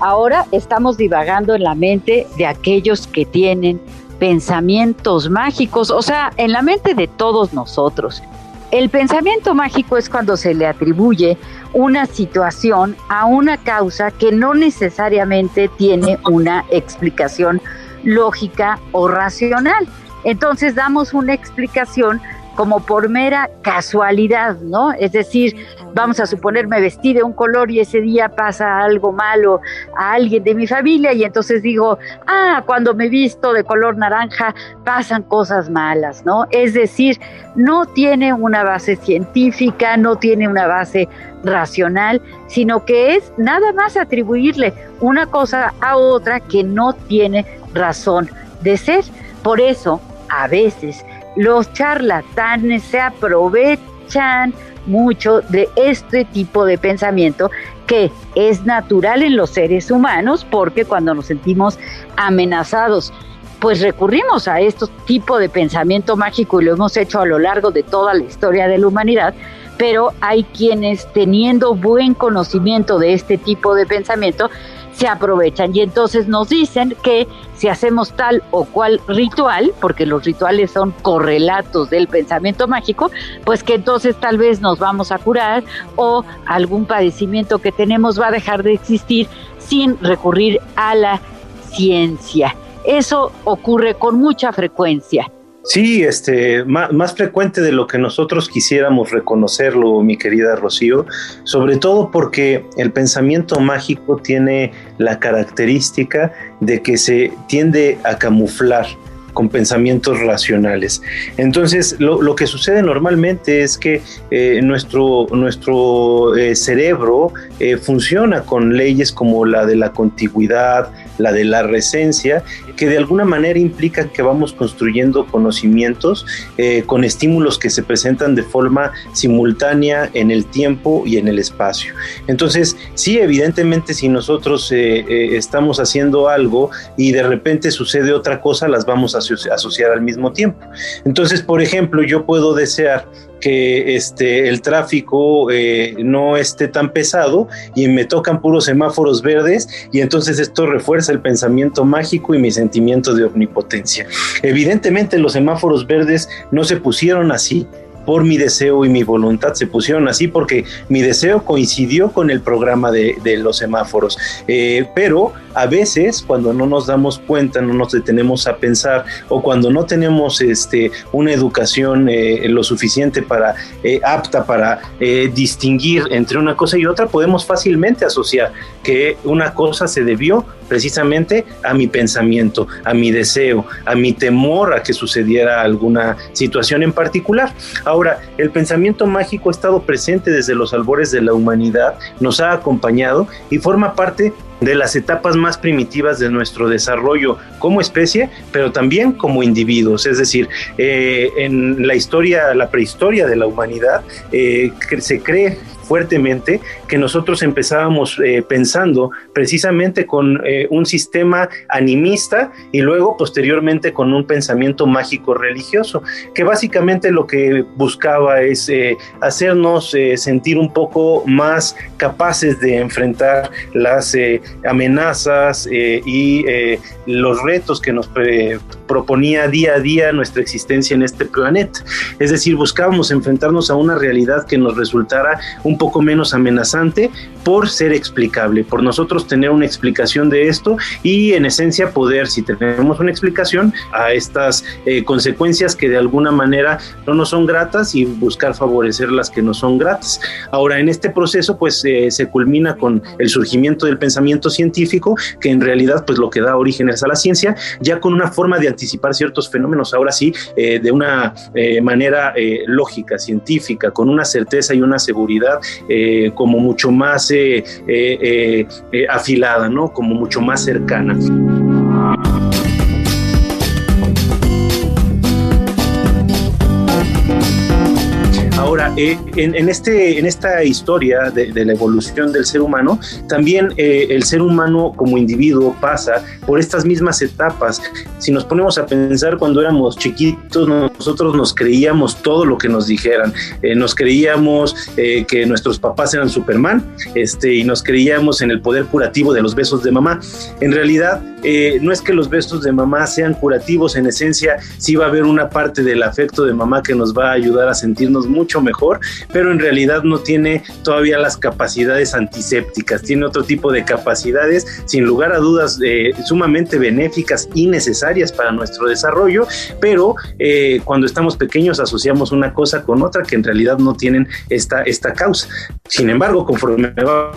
Ahora estamos divagando en la mente de aquellos que tienen pensamientos mágicos, o sea, en la mente de todos nosotros. El pensamiento mágico es cuando se le atribuye una situación a una causa que no necesariamente tiene una explicación lógica o racional. Entonces damos una explicación como por mera casualidad, ¿no? Es decir, vamos a suponer me vestí de un color y ese día pasa algo malo a alguien de mi familia y entonces digo, ah, cuando me visto de color naranja pasan cosas malas, ¿no? Es decir, no tiene una base científica, no tiene una base racional, sino que es nada más atribuirle una cosa a otra que no tiene razón de ser. Por eso, a veces, los charlatanes se aprovechan mucho de este tipo de pensamiento que es natural en los seres humanos porque cuando nos sentimos amenazados pues recurrimos a este tipo de pensamiento mágico y lo hemos hecho a lo largo de toda la historia de la humanidad, pero hay quienes teniendo buen conocimiento de este tipo de pensamiento se aprovechan y entonces nos dicen que si hacemos tal o cual ritual, porque los rituales son correlatos del pensamiento mágico, pues que entonces tal vez nos vamos a curar o algún padecimiento que tenemos va a dejar de existir sin recurrir a la ciencia. Eso ocurre con mucha frecuencia. Sí, este, más, frecuente de lo que nosotros quisiéramos reconocerlo, mi querida Rocío, sobre todo porque el pensamiento mágico tiene la característica de que se tiende a camuflar con pensamientos racionales. Entonces, lo, lo que sucede normalmente es que eh, nuestro, nuestro eh, cerebro eh, funciona con leyes como la de la contigüidad, la de la recencia, que de alguna manera implica que vamos construyendo conocimientos con estímulos que se presentan de forma simultánea en el tiempo y en el espacio. Entonces, sí, evidentemente, si nosotros estamos haciendo algo y de repente sucede otra cosa, las vamos a asociar al mismo tiempo. Entonces, por ejemplo, yo puedo desear que este, el tráfico eh, no esté tan pesado y me tocan puros semáforos verdes y entonces esto refuerza el pensamiento mágico y mi sentimiento de omnipotencia. Evidentemente los semáforos verdes no se pusieron así, por mi deseo y mi voluntad se pusieron así porque mi deseo coincidió con el programa de, los semáforos. Eh, pero a veces cuando no nos damos cuenta, no nos detenemos a pensar o cuando no tenemos este, una educación eh, lo suficiente para eh, apta para eh, distinguir entre una cosa y otra, podemos fácilmente asociar que una cosa se debió precisamente a mi pensamiento, a mi deseo, a mi temor a que sucediera alguna situación en particular. Ahora, el pensamiento mágico ha estado presente desde los albores de la humanidad, nos ha acompañado y forma parte de las etapas más primitivas de nuestro desarrollo como especie, pero también como individuos. Es decir, eh, en la historia, la prehistoria de la humanidad, eh, se cree fuertemente que nosotros empezábamos eh, pensando precisamente con eh, un sistema animista y luego posteriormente con un pensamiento mágico religioso, que básicamente lo que buscaba es eh, hacernos sentir un poco más capaces de enfrentar las amenazas y los retos que nos proponía día a día nuestra existencia en este planeta. Es decir, buscábamos enfrentarnos a una realidad que nos resultara un poco menos amenazante por ser explicable, por nosotros tener una explicación de esto y en esencia poder, si tenemos una explicación, a estas eh, consecuencias que de alguna manera no nos son gratas y buscar favorecer las que no son gratas. Ahora, en este proceso, pues eh, se culmina con el surgimiento del pensamiento científico, que en realidad, pues lo que da orígenes a la ciencia, ya con una forma de anticipar ciertos fenómenos, ahora sí, eh, de una manera lógica, científica, con una certeza y una seguridad como mucho más eh, eh, eh, afilada, ¿no? Como mucho más cercana. Ahora, eh, en, este, en esta historia de, la evolución del ser humano, también eh, el ser humano como individuo pasa por estas mismas etapas. Si nos ponemos a pensar cuando éramos chiquitos, nosotros nos creíamos todo lo que nos dijeran. Eh, nos creíamos que nuestros papás eran Superman este, y nos creíamos en el poder curativo de los besos de mamá. En realidad, no es que los besos de mamá sean curativos, en esencia sí va a haber una parte del afecto de mamá que nos va a ayudar a sentirnos mucho mejor, pero en realidad no tiene todavía las capacidades antisépticas, tiene otro tipo de capacidades, sin lugar a dudas, eh, sumamente benéficas y necesarias para nuestro desarrollo, pero eh, cuando estamos pequeños asociamos una cosa con otra que en realidad no tienen esta, esta causa. Sin embargo, conforme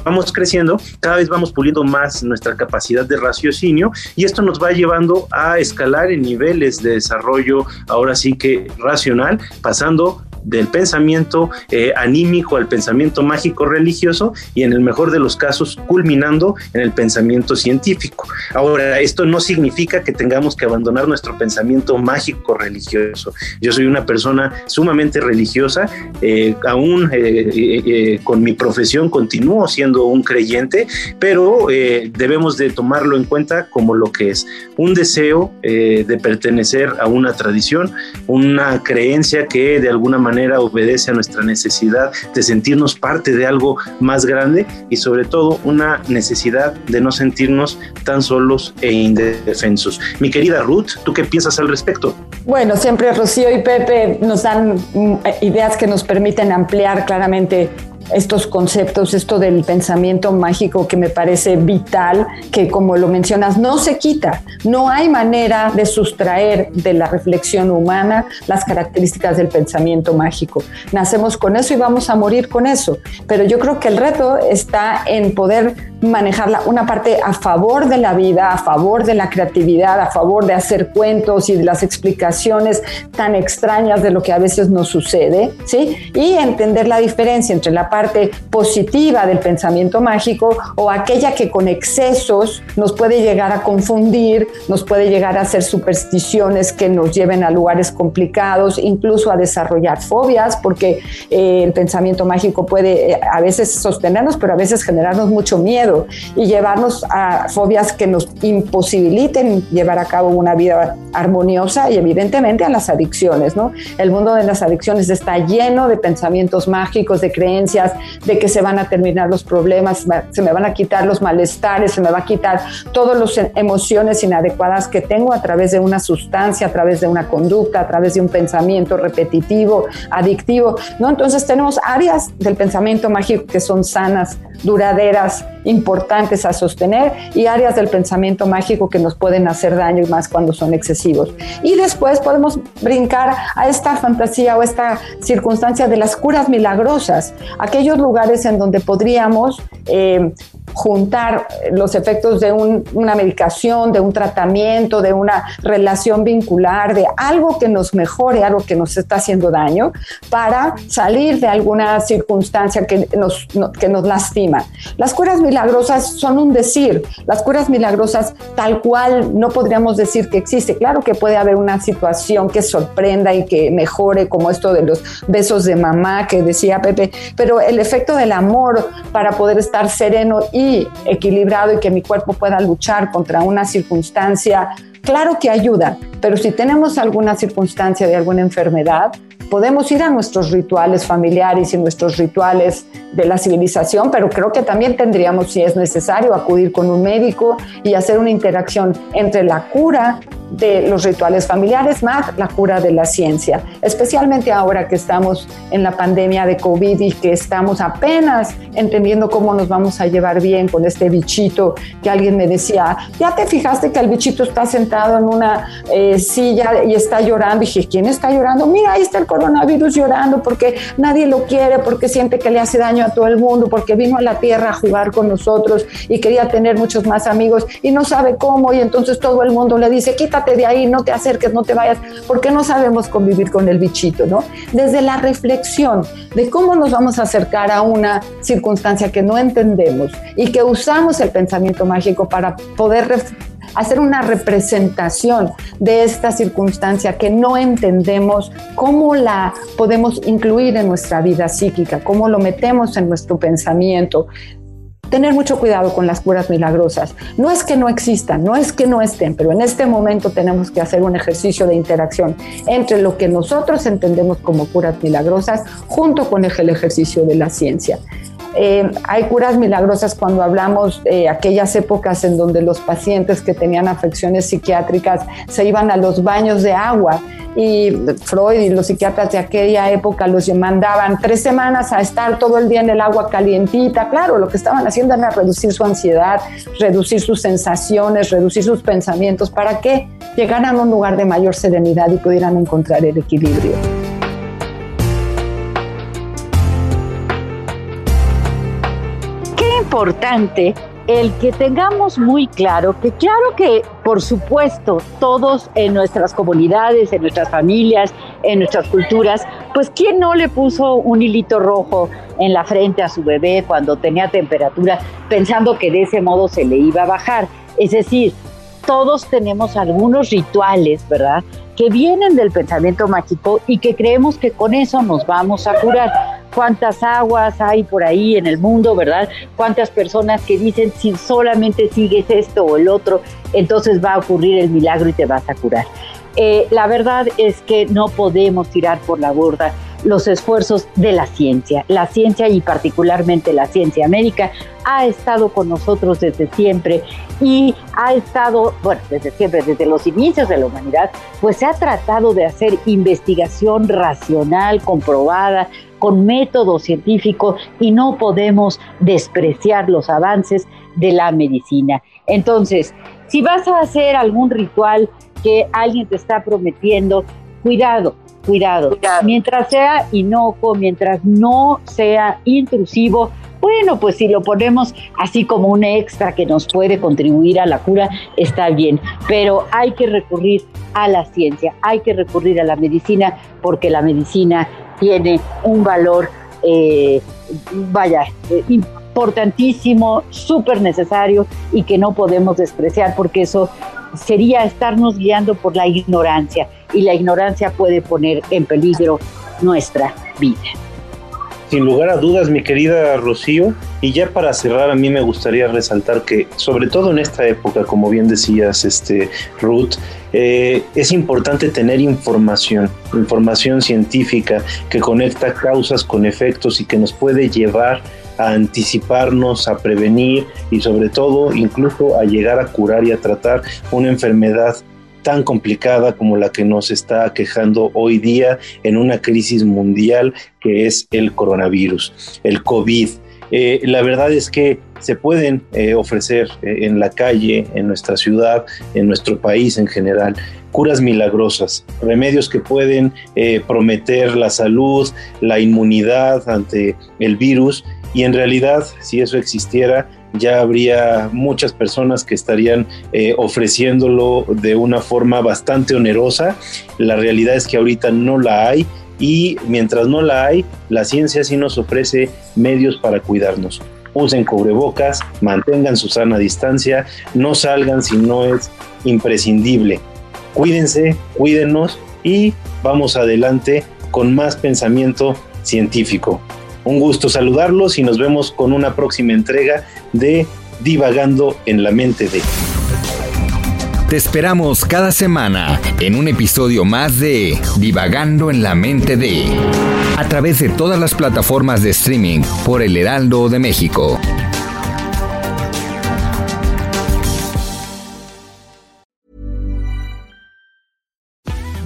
vamos creciendo, cada vez vamos puliendo más nuestra capacidad de raciocinio y esto nos va llevando a escalar en niveles de desarrollo, ahora sí que racional, pasando del pensamiento eh, anímico al pensamiento mágico religioso y en el mejor de los casos culminando en el pensamiento científico. Ahora, esto no significa que tengamos que abandonar nuestro pensamiento mágico religioso. Yo soy una persona sumamente religiosa, eh, aún eh, con mi profesión continúo siendo un creyente, pero debemos de tomarlo en cuenta como lo que es un deseo de pertenecer a una tradición, una creencia que de alguna manera obedece a nuestra necesidad de sentirnos parte de algo más grande y sobre todo una necesidad de no sentirnos tan solos e indefensos. Mi querida Ruth, ¿tú qué piensas al respecto? Bueno, siempre Rocío y Pepe nos dan mm, ideas que nos permiten ampliar claramente estos conceptos, esto del pensamiento mágico que me parece vital, que como lo mencionas, no se quita. No hay manera de sustraer de la reflexión humana las características del pensamiento mágico. Nacemos con eso y vamos a morir con eso. Pero yo creo que el reto está en poder manejarla una parte a favor de la vida, a favor de la creatividad, a favor de hacer cuentos y de las explicaciones tan extrañas de lo que a veces nos sucede, ¿sí? Y entender la diferencia entre la parte positiva del pensamiento mágico o aquella que con excesos nos puede llegar a confundir, nos puede llegar a hacer supersticiones que nos lleven a lugares complicados, incluso a desarrollar fobias, porque eh, el pensamiento mágico puede eh, a veces sostenernos, pero a veces generarnos mucho miedo y llevarnos a fobias que nos imposibiliten llevar a cabo una vida armoniosa y evidentemente a las adicciones, ¿no? El mundo de las adicciones está lleno de pensamientos mágicos, de creencias, de que se van a terminar los problemas, se me van a quitar los malestares, se me va a quitar todas las emociones inadecuadas que tengo a través de una sustancia, a través de una conducta, a través de un pensamiento repetitivo, adictivo, ¿no? Entonces tenemos áreas del pensamiento mágico que son sanas, duraderas, importantes a sostener y áreas del pensamiento mágico que nos pueden hacer daño y más cuando son excesivos. Y después podemos brincar a esta fantasía o esta circunstancia de las curas milagrosas, aquellos lugares en donde podríamos eh, juntar los efectos de una medicación, de un tratamiento, de una relación vincular, de algo que nos mejore, algo que nos está haciendo daño, para salir de alguna circunstancia que nos, que nos lastima. Las curas milagrosas son un decir, las curas milagrosas tal cual no podríamos decir que existe. Claro que puede haber una situación que sorprenda y que mejore, como esto de los besos de mamá que decía Pepe, pero el efecto del amor para poder estar sereno y equilibrado y que mi cuerpo pueda luchar contra una circunstancia, claro que ayuda, pero si tenemos alguna circunstancia de alguna enfermedad, podemos ir a nuestros rituales familiares y nuestros rituales de la civilización, pero creo que también tendríamos, si es necesario, acudir con un médico y hacer una interacción entre la cura de los rituales familiares más la cura de la ciencia, especialmente ahora que estamos en la pandemia de COVID y que estamos apenas entendiendo cómo nos vamos a llevar bien con este bichito que alguien me decía, ya te fijaste que el bichito está sentado en una eh, silla y está llorando. Y dije, ¿quién está llorando? Mira, ahí está el coronavirus llorando porque nadie lo quiere, porque siente que le hace daño a todo el mundo, porque vino a la tierra a jugar con nosotros y quería tener muchos más amigos y no sabe cómo y entonces todo el mundo le dice, quítate de ahí, no te acerques, no te vayas, porque no sabemos convivir con el bichito, ¿no? Desde la reflexión de cómo nos vamos a acercar a una circunstancia que no entendemos y que usamos el pensamiento mágico para poder hacer una representación de esta circunstancia que no entendemos, cómo la podemos incluir en nuestra vida psíquica, cómo lo metemos en nuestro pensamiento, tener mucho cuidado con las curas milagrosas. No es que no existan, no es que no estén, pero en este momento tenemos que hacer un ejercicio de interacción entre lo que nosotros entendemos como curas milagrosas junto con el ejercicio de la ciencia. Eh, hay curas milagrosas cuando hablamos de aquellas épocas en donde los pacientes que tenían afecciones psiquiátricas se iban a los baños de agua y Freud y los psiquiatras de aquella época los mandaban tres semanas a estar todo el día en el agua calientita. Claro, lo que estaban haciendo era reducir su ansiedad, reducir sus sensaciones, reducir sus pensamientos para que llegaran a un lugar de mayor serenidad y pudieran encontrar el equilibrio. Qué importante el que tengamos muy claro que claro que por supuesto todos en nuestras comunidades, en nuestras familias, en nuestras culturas, pues quién no le puso un hilito rojo en la frente a su bebé cuando tenía temperatura pensando que de ese modo se le iba a bajar. Es decir, todos tenemos algunos rituales, ¿verdad? Que vienen del pensamiento mágico y que creemos que con eso nos vamos a curar cuántas aguas hay por ahí en el mundo, ¿verdad? Cuántas personas que dicen si solamente sigues esto o el otro, entonces va a ocurrir el milagro y te vas a curar. Eh, la verdad es que no podemos tirar por la borda los esfuerzos de la ciencia. La ciencia y particularmente la ciencia médica ha estado con nosotros desde siempre y ha estado, bueno, desde siempre, desde los inicios de la humanidad, pues se ha tratado de hacer investigación racional, comprobada, con método científico y no podemos despreciar los avances de la medicina. Entonces, si vas a hacer algún ritual que alguien te está prometiendo, cuidado, cuidado. Mientras sea inocuo, mientras no sea intrusivo, bueno, pues si lo ponemos así como un extra que nos puede contribuir a la cura, está bien. Pero hay que recurrir a la ciencia, hay que recurrir a la medicina, porque la medicina tiene un valor, eh, vaya, eh, importantísimo, súper necesario y que no podemos despreciar, porque eso sería estarnos guiando por la ignorancia y la ignorancia puede poner en peligro nuestra vida. Sin lugar a dudas, mi querida Rocío, y ya para cerrar, a mí me gustaría resaltar que, sobre todo en esta época, como bien decías, este, Ruth, eh, es importante tener información, información científica que conecta causas con efectos y que nos puede llevar a anticiparnos, a prevenir y sobre todo incluso a llegar a curar y a tratar una enfermedad tan complicada como la que nos está quejando hoy día en una crisis mundial que es el coronavirus, el COVID. Eh, la verdad es que se pueden eh, ofrecer eh, en la calle, en nuestra ciudad, en nuestro país en general, curas milagrosas, remedios que pueden prometer la salud, la inmunidad ante el virus y en realidad, si eso existiera, ya habría muchas personas que estarían eh, ofreciéndolo de una forma bastante onerosa. La realidad es que ahorita no la hay y mientras no la hay, la ciencia sí nos ofrece medios para cuidarnos. Usen cubrebocas, mantengan su sana distancia, no salgan si no es imprescindible. Cuídense, cuídenos y vamos adelante con más pensamiento científico. Un gusto saludarlos y nos vemos con una próxima entrega de Divagando en la mente de. Te esperamos cada semana en un episodio más de Divagando en la mente de. A través de todas las plataformas de streaming por El Heraldo de México.